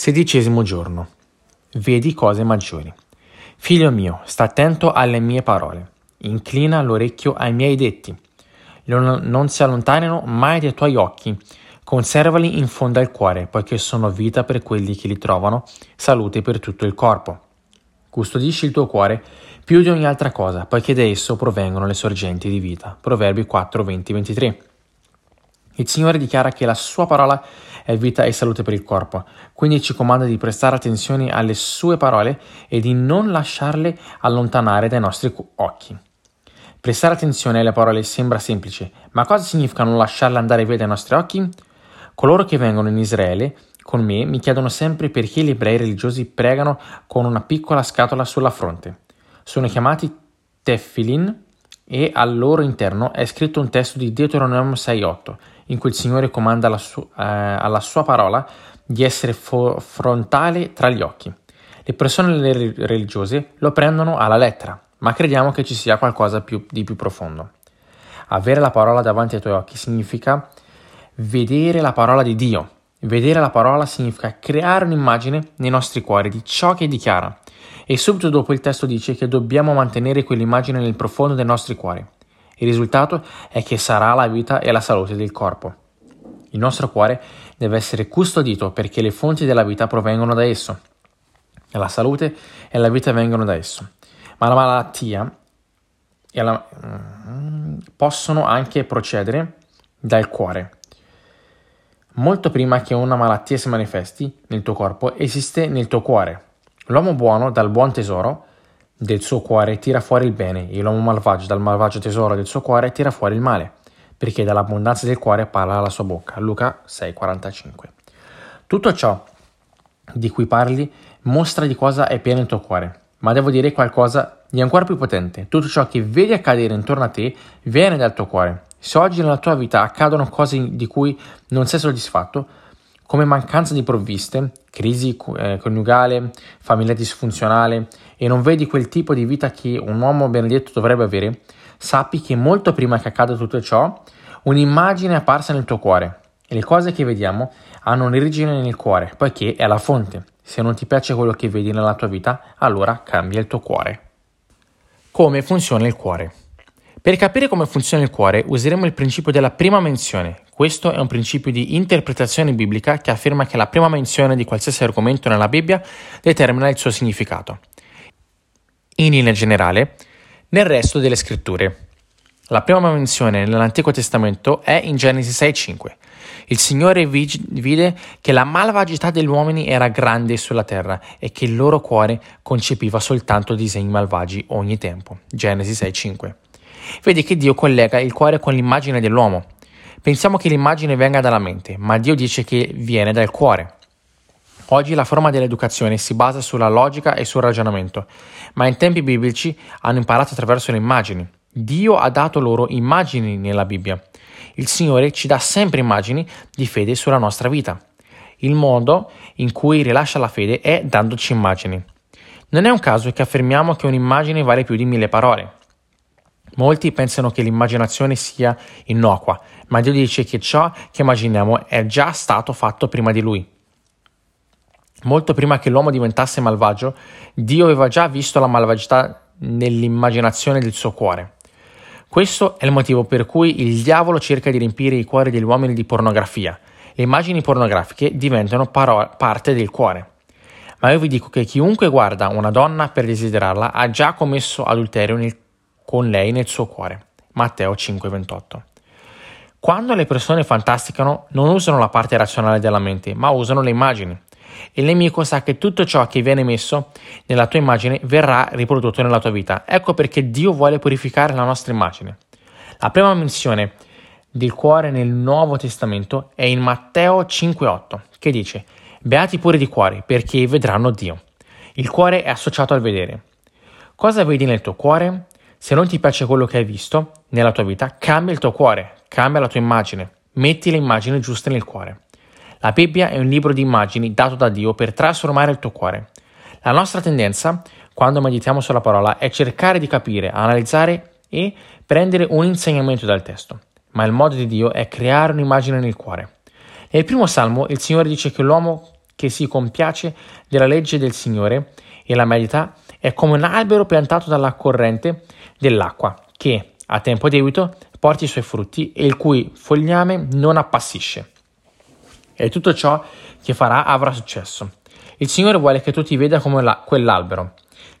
Sedicesimo giorno. Vedi cose maggiori. Figlio mio, sta attento alle mie parole. Inclina l'orecchio ai miei detti. Non si allontanino mai dai tuoi occhi. Conservali in fondo al cuore, poiché sono vita per quelli che li trovano, salute per tutto il corpo. Custodisci il tuo cuore più di ogni altra cosa, poiché da esso provengono le sorgenti di vita. Proverbi 4, 20, 23. Il Signore dichiara che la sua parola è vita e salute per il corpo, quindi ci comanda di prestare attenzione alle sue parole e di non lasciarle allontanare dai nostri occhi. Prestare attenzione alle parole sembra semplice, ma cosa significa non lasciarle andare via dai nostri occhi? Coloro che vengono in Israele con me mi chiedono sempre perché gli ebrei religiosi pregano con una piccola scatola sulla fronte. Sono chiamati tefilin e al loro interno è scritto un testo di Deuteronomio 6.8 in cui il Signore comanda alla, su- eh, alla sua parola di essere fo- frontale tra gli occhi. Le persone religiose lo prendono alla lettera, ma crediamo che ci sia qualcosa più, di più profondo. Avere la parola davanti ai tuoi occhi significa vedere la parola di Dio. Vedere la parola significa creare un'immagine nei nostri cuori di ciò che dichiara. E subito dopo il testo dice che dobbiamo mantenere quell'immagine nel profondo dei nostri cuori. Il risultato è che sarà la vita e la salute del corpo. Il nostro cuore deve essere custodito perché le fonti della vita provengono da esso. La salute e la vita vengono da esso. Ma la malattia la, mm, possono anche procedere dal cuore. Molto prima che una malattia si manifesti nel tuo corpo, esiste nel tuo cuore. L'uomo buono dal buon tesoro del suo cuore tira fuori il bene e l'uomo malvagio dal malvagio tesoro del suo cuore tira fuori il male, perché dall'abbondanza del cuore parla la sua bocca. Luca 6:45. Tutto ciò di cui parli mostra di cosa è pieno il tuo cuore, ma devo dire qualcosa di ancora più potente. Tutto ciò che vedi accadere intorno a te viene dal tuo cuore. Se oggi nella tua vita accadono cose di cui non sei soddisfatto, come mancanza di provviste, crisi eh, coniugale, famiglia disfunzionale e non vedi quel tipo di vita che un uomo benedetto dovrebbe avere, sappi che molto prima che accada tutto ciò, un'immagine è apparsa nel tuo cuore e le cose che vediamo hanno un'origine nel cuore, poiché è la fonte. Se non ti piace quello che vedi nella tua vita, allora cambia il tuo cuore. Come funziona il cuore? Per capire come funziona il cuore useremo il principio della prima menzione. Questo è un principio di interpretazione biblica che afferma che la prima menzione di qualsiasi argomento nella Bibbia determina il suo significato. In linea generale, nel resto delle scritture. La prima menzione nell'Antico Testamento è in Genesi 6:5. Il Signore vide che la malvagità degli uomini era grande sulla terra e che il loro cuore concepiva soltanto disegni malvagi ogni tempo. Genesi 6:5. Vedi che Dio collega il cuore con l'immagine dell'uomo. Pensiamo che l'immagine venga dalla mente, ma Dio dice che viene dal cuore. Oggi la forma dell'educazione si basa sulla logica e sul ragionamento, ma in tempi biblici hanno imparato attraverso le immagini. Dio ha dato loro immagini nella Bibbia. Il Signore ci dà sempre immagini di fede sulla nostra vita. Il modo in cui rilascia la fede è dandoci immagini. Non è un caso che affermiamo che un'immagine vale più di mille parole. Molti pensano che l'immaginazione sia innocua, ma Dio dice che ciò che immaginiamo è già stato fatto prima di Lui. Molto prima che l'uomo diventasse malvagio, Dio aveva già visto la malvagità nell'immaginazione del suo cuore. Questo è il motivo per cui il diavolo cerca di riempire i cuori degli uomini di pornografia. Le immagini pornografiche diventano paro- parte del cuore. Ma io vi dico che chiunque guarda una donna per desiderarla ha già commesso adulterio nel con lei nel suo cuore. Matteo 5:28. Quando le persone fantasticano non usano la parte razionale della mente, ma usano le immagini. Il nemico sa che tutto ciò che viene messo nella tua immagine verrà riprodotto nella tua vita. Ecco perché Dio vuole purificare la nostra immagine. La prima menzione del cuore nel Nuovo Testamento è in Matteo 5:8, che dice: Beati pure di cuore, perché vedranno Dio. Il cuore è associato al vedere. Cosa vedi nel tuo cuore? Se non ti piace quello che hai visto nella tua vita, cambia il tuo cuore, cambia la tua immagine, metti le immagini giuste nel cuore. La Bibbia è un libro di immagini dato da Dio per trasformare il tuo cuore. La nostra tendenza, quando meditiamo sulla parola, è cercare di capire, analizzare e prendere un insegnamento dal testo. Ma il modo di Dio è creare un'immagine nel cuore. Nel primo salmo il Signore dice che l'uomo che si compiace della legge del Signore e la medita è come un albero piantato dalla corrente dell'acqua, che a tempo debito porti i suoi frutti e il cui fogliame non appassisce. E tutto ciò che farà avrà successo. Il Signore vuole che tu ti veda come la, quell'albero.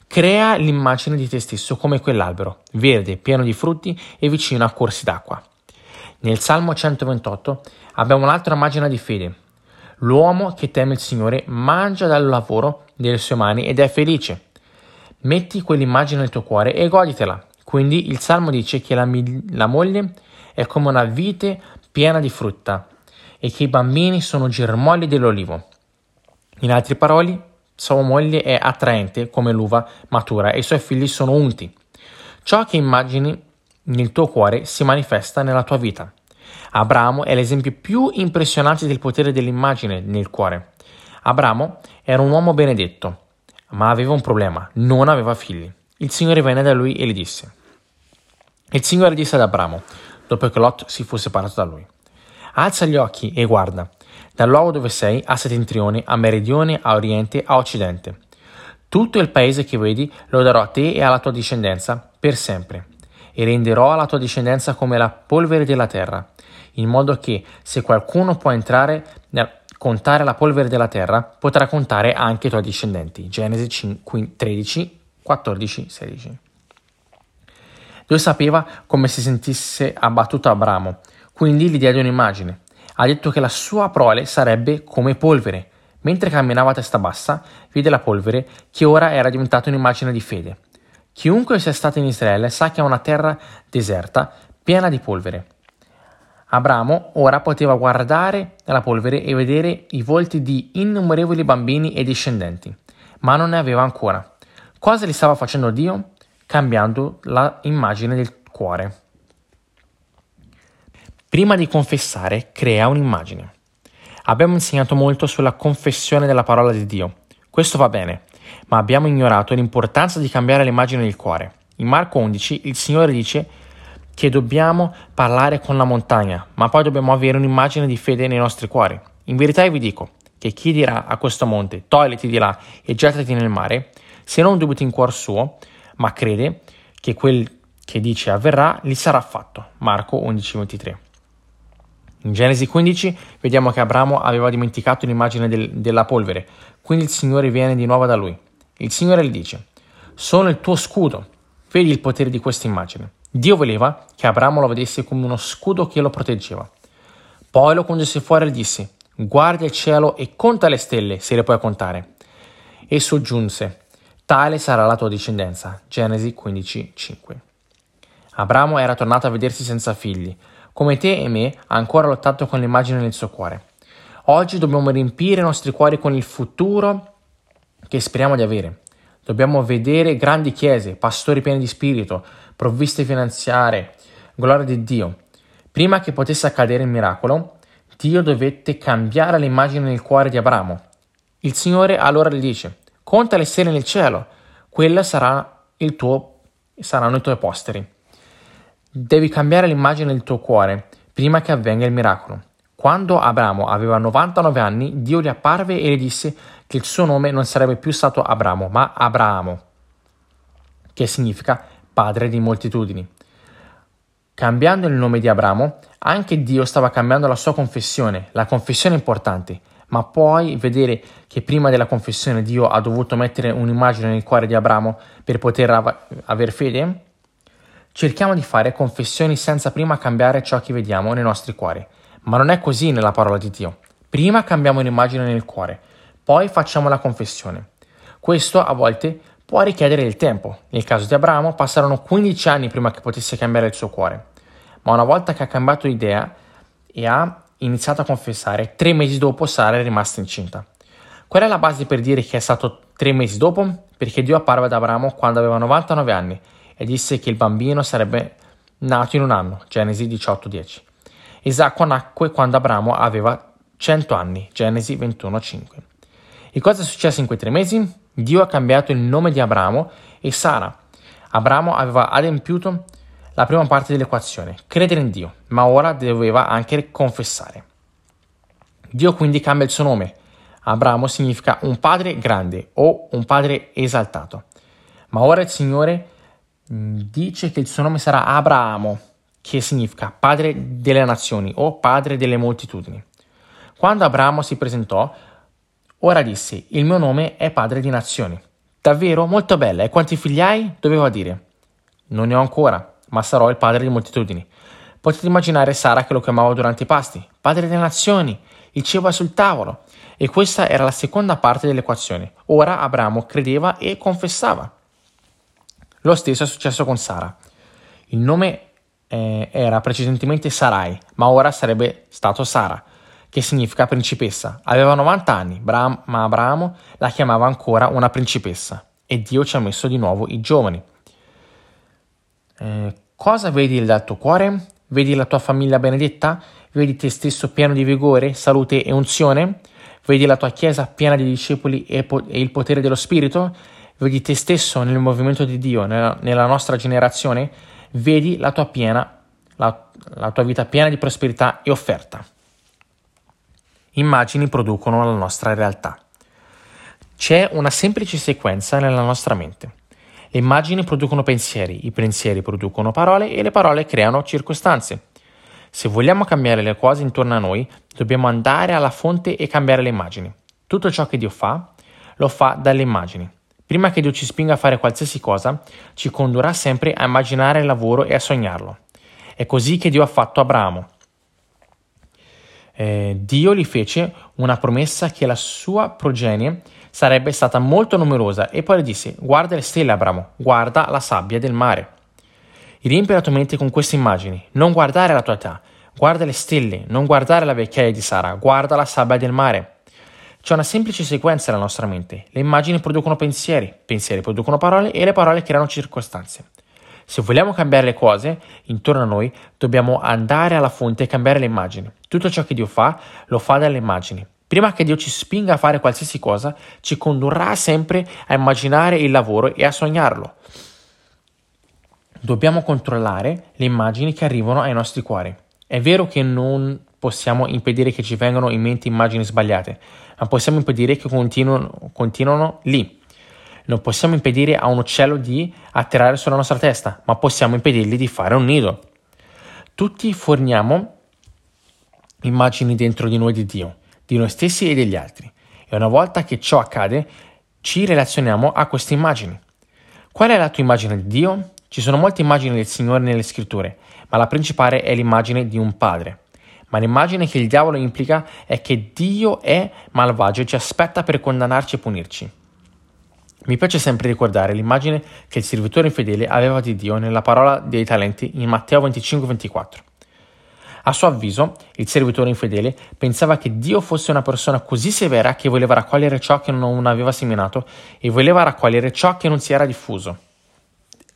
Crea l'immagine di te stesso come quell'albero, verde, pieno di frutti e vicino a corsi d'acqua. Nel Salmo 128 abbiamo un'altra immagine di fede. L'uomo che teme il Signore mangia dal lavoro delle sue mani ed è felice. Metti quell'immagine nel tuo cuore e goditela. Quindi il Salmo dice che la, la moglie è come una vite piena di frutta e che i bambini sono germogli dell'olivo. In altre parole, sua moglie è attraente come l'uva matura e i suoi figli sono unti. Ciò che immagini nel tuo cuore si manifesta nella tua vita. Abramo è l'esempio più impressionante del potere dell'immagine nel cuore. Abramo era un uomo benedetto, ma aveva un problema, non aveva figli. Il Signore venne da lui e gli disse. Il Signore disse ad Abramo, dopo che Lot si fu separato da lui, Alza gli occhi e guarda, dal luogo dove sei a settentrione, a meridione, a oriente, a occidente. Tutto il paese che vedi lo darò a te e alla tua discendenza per sempre, e renderò la tua discendenza come la polvere della terra, in modo che se qualcuno può entrare nel contare la polvere della terra, potrà contare anche i tuoi discendenti. Genesi 13, 14, 16. Dio sapeva come si sentisse abbattuto Abramo, quindi gli diede un'immagine. Ha detto che la sua prole sarebbe come polvere. Mentre camminava a testa bassa, vide la polvere che ora era diventata un'immagine di fede. Chiunque sia stato in Israele sa che è una terra deserta, piena di polvere. Abramo ora poteva guardare la polvere e vedere i volti di innumerevoli bambini e discendenti, ma non ne aveva ancora. Cosa gli stava facendo Dio? Cambiando l'immagine del cuore. Prima di confessare, crea un'immagine. Abbiamo insegnato molto sulla confessione della parola di Dio. Questo va bene, ma abbiamo ignorato l'importanza di cambiare l'immagine del cuore. In Marco 11 il Signore dice che dobbiamo parlare con la montagna, ma poi dobbiamo avere un'immagine di fede nei nostri cuori. In verità vi dico che chi dirà a questo monte, togliti di là e gettati nel mare, se non dubiti in cuor suo, ma crede che quel che dice avverrà, gli sarà fatto. Marco 11:23. In Genesi 15 vediamo che Abramo aveva dimenticato l'immagine del, della polvere, quindi il Signore viene di nuovo da lui. Il Signore gli dice, sono il tuo scudo, vedi il potere di questa immagine. Dio voleva che Abramo lo vedesse come uno scudo che lo proteggeva. Poi lo condusse fuori e gli disse, guarda il cielo e conta le stelle, se le puoi contare. E soggiunse, tale sarà la tua discendenza. Genesi 15, 5. Abramo era tornato a vedersi senza figli, come te e me, ha ancora lottato con l'immagine nel suo cuore. Oggi dobbiamo riempire i nostri cuori con il futuro che speriamo di avere. Dobbiamo vedere grandi chiese, pastori pieni di spirito, provviste finanziarie, gloria di Dio. Prima che potesse accadere il miracolo, Dio dovette cambiare l'immagine nel cuore di Abramo. Il Signore allora gli dice: Conta le stelle nel cielo, quella sarà il tuo, saranno i tuoi posteri. Devi cambiare l'immagine del tuo cuore prima che avvenga il miracolo. Quando Abramo aveva 99 anni, Dio gli apparve e gli disse che il suo nome non sarebbe più stato Abramo, ma Abramo, che significa padre di moltitudini. Cambiando il nome di Abramo, anche Dio stava cambiando la sua confessione. La confessione è importante, ma puoi vedere che prima della confessione Dio ha dovuto mettere un'immagine nel cuore di Abramo per poter av- avere fede? Cerchiamo di fare confessioni senza prima cambiare ciò che vediamo nei nostri cuori, ma non è così nella parola di Dio. Prima cambiamo un'immagine nel cuore, poi facciamo la confessione. Questo a volte può richiedere il tempo. Nel caso di Abramo passarono 15 anni prima che potesse cambiare il suo cuore, ma una volta che ha cambiato idea e ha iniziato a confessare, tre mesi dopo Sara è rimasta incinta. Qual è la base per dire che è stato tre mesi dopo? Perché Dio apparve ad Abramo quando aveva 99 anni e disse che il bambino sarebbe nato in un anno, Genesi 18:10. Isacco nacque quando Abramo aveva 100 anni, Genesi 21:5. E cosa è successo in quei tre mesi? Dio ha cambiato il nome di Abramo e Sara. Abramo aveva adempiuto la prima parte dell'equazione, credere in Dio, ma ora doveva anche confessare. Dio quindi cambia il suo nome. Abramo significa un padre grande o un padre esaltato. Ma ora il Signore mm, dice che il suo nome sarà Abramo, che significa padre delle nazioni o padre delle moltitudini. Quando Abramo si presentò, ora disse, il mio nome è padre di nazioni. Davvero? Molto bella. E quanti figli hai? Doveva dire. Non ne ho ancora, ma sarò il padre di moltitudini. Potete immaginare Sara che lo chiamava durante i pasti, padre delle nazioni, il cibo è sul tavolo. E questa era la seconda parte dell'equazione. Ora Abramo credeva e confessava. Lo stesso è successo con Sara. Il nome eh, era precedentemente Sarai, ma ora sarebbe stato Sara, che significa principessa. Aveva 90 anni, Bra- ma Abramo la chiamava ancora una principessa. E Dio ci ha messo di nuovo i giovani. Eh, cosa vedi dal tuo cuore? Vedi la tua famiglia benedetta? Vedi te stesso pieno di vigore, salute e unzione? Vedi la tua chiesa piena di discepoli e, po- e il potere dello Spirito? Vedi te stesso nel movimento di Dio, nella, nella nostra generazione? Vedi la tua, piena, la, la tua vita piena di prosperità e offerta. Immagini producono la nostra realtà. C'è una semplice sequenza nella nostra mente. Le immagini producono pensieri, i pensieri producono parole e le parole creano circostanze. Se vogliamo cambiare le cose intorno a noi, dobbiamo andare alla fonte e cambiare le immagini. Tutto ciò che Dio fa, lo fa dalle immagini. Prima che Dio ci spinga a fare qualsiasi cosa, ci condurrà sempre a immaginare il lavoro e a sognarlo. È così che Dio ha fatto Abramo. Eh, Dio gli fece una promessa che la sua progenie sarebbe stata molto numerosa e poi le disse guarda le stelle Abramo, guarda la sabbia del mare. Riempi la tua mente con queste immagini, non guardare la tua età, guarda le stelle, non guardare la vecchiaia di Sara, guarda la sabbia del mare. C'è una semplice sequenza nella nostra mente. Le immagini producono pensieri, pensieri producono parole e le parole creano circostanze. Se vogliamo cambiare le cose intorno a noi, dobbiamo andare alla fonte e cambiare le immagini. Tutto ciò che Dio fa, lo fa dalle immagini. Prima che Dio ci spinga a fare qualsiasi cosa, ci condurrà sempre a immaginare il lavoro e a sognarlo. Dobbiamo controllare le immagini che arrivano ai nostri cuori. È vero che non possiamo impedire che ci vengano in mente immagini sbagliate, ma possiamo impedire che continuino, continuino lì. Non possiamo impedire a un uccello di atterrare sulla nostra testa, ma possiamo impedirgli di fare un nido. Tutti forniamo immagini dentro di noi di Dio di noi stessi e degli altri. E una volta che ciò accade, ci relazioniamo a queste immagini. Qual è la tua immagine di Dio? Ci sono molte immagini del Signore nelle scritture, ma la principale è l'immagine di un padre. Ma l'immagine che il diavolo implica è che Dio è malvagio e ci aspetta per condannarci e punirci. Mi piace sempre ricordare l'immagine che il servitore infedele aveva di Dio nella parola dei talenti in Matteo 25-24. A suo avviso, il servitore infedele pensava che Dio fosse una persona così severa che voleva raccogliere ciò che non aveva seminato e voleva raccogliere ciò che non si era diffuso.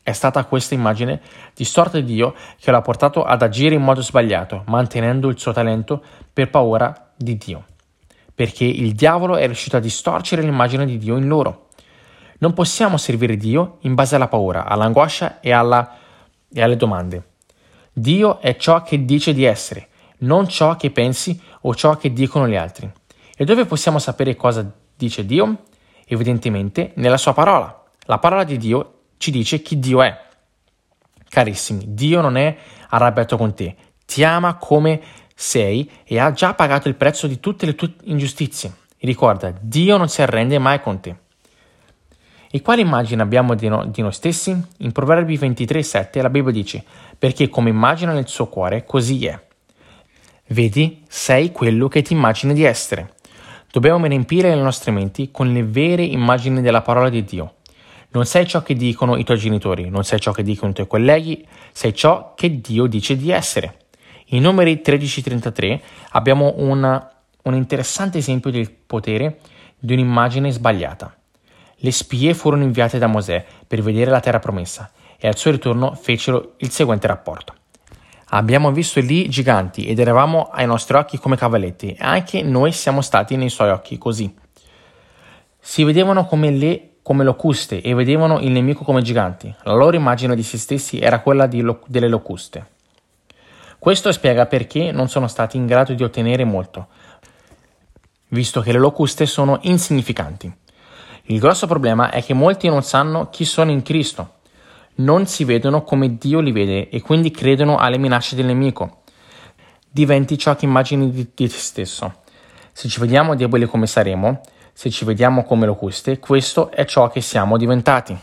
È stata questa immagine distorta di Dio che l'ha portato ad agire in modo sbagliato, mantenendo il suo talento per paura di Dio. Perché il diavolo è riuscito a distorcere l'immagine di Dio in loro. Non possiamo servire Dio in base alla paura, all'angoscia e, alla, e alle domande. Dio è ciò che dice di essere, non ciò che pensi o ciò che dicono gli altri. E dove possiamo sapere cosa dice Dio? Evidentemente nella sua parola. La parola di Dio ci dice chi Dio è. Carissimi, Dio non è arrabbiato con te, ti ama come sei e ha già pagato il prezzo di tutte le tue ingiustizie. E ricorda, Dio non si arrende mai con te. E quale immagine abbiamo di, no, di noi stessi? In Proverbi 23,7 la Bibbia dice: Perché come immagina nel suo cuore, così è. Vedi, sei quello che ti immagini di essere. Dobbiamo riempire le nostre menti con le vere immagini della parola di Dio. Non sei ciò che dicono i tuoi genitori, non sei ciò che dicono i tuoi colleghi, sei ciò che Dio dice di essere. In numeri 13:33 abbiamo una, un interessante esempio del potere di un'immagine sbagliata. Le spie furono inviate da Mosè per vedere la terra promessa e al suo ritorno fecero il seguente rapporto. Abbiamo visto lì giganti ed eravamo ai nostri occhi come cavalletti e anche noi siamo stati nei suoi occhi così. Si vedevano come, le, come locuste e vedevano il nemico come giganti. La loro immagine di se stessi era quella lo, delle locuste. Questo spiega perché non sono stati in grado di ottenere molto. visto che le locuste sono insignificanti. Il grosso problema è che molti non sanno chi sono in Cristo, non si vedono come Dio li vede e quindi credono alle minacce del nemico. Diventi ciò che immagini di, te stesso. Se ci vediamo deboli come saremo, se ci vediamo come locuste, questo è ciò che siamo diventati.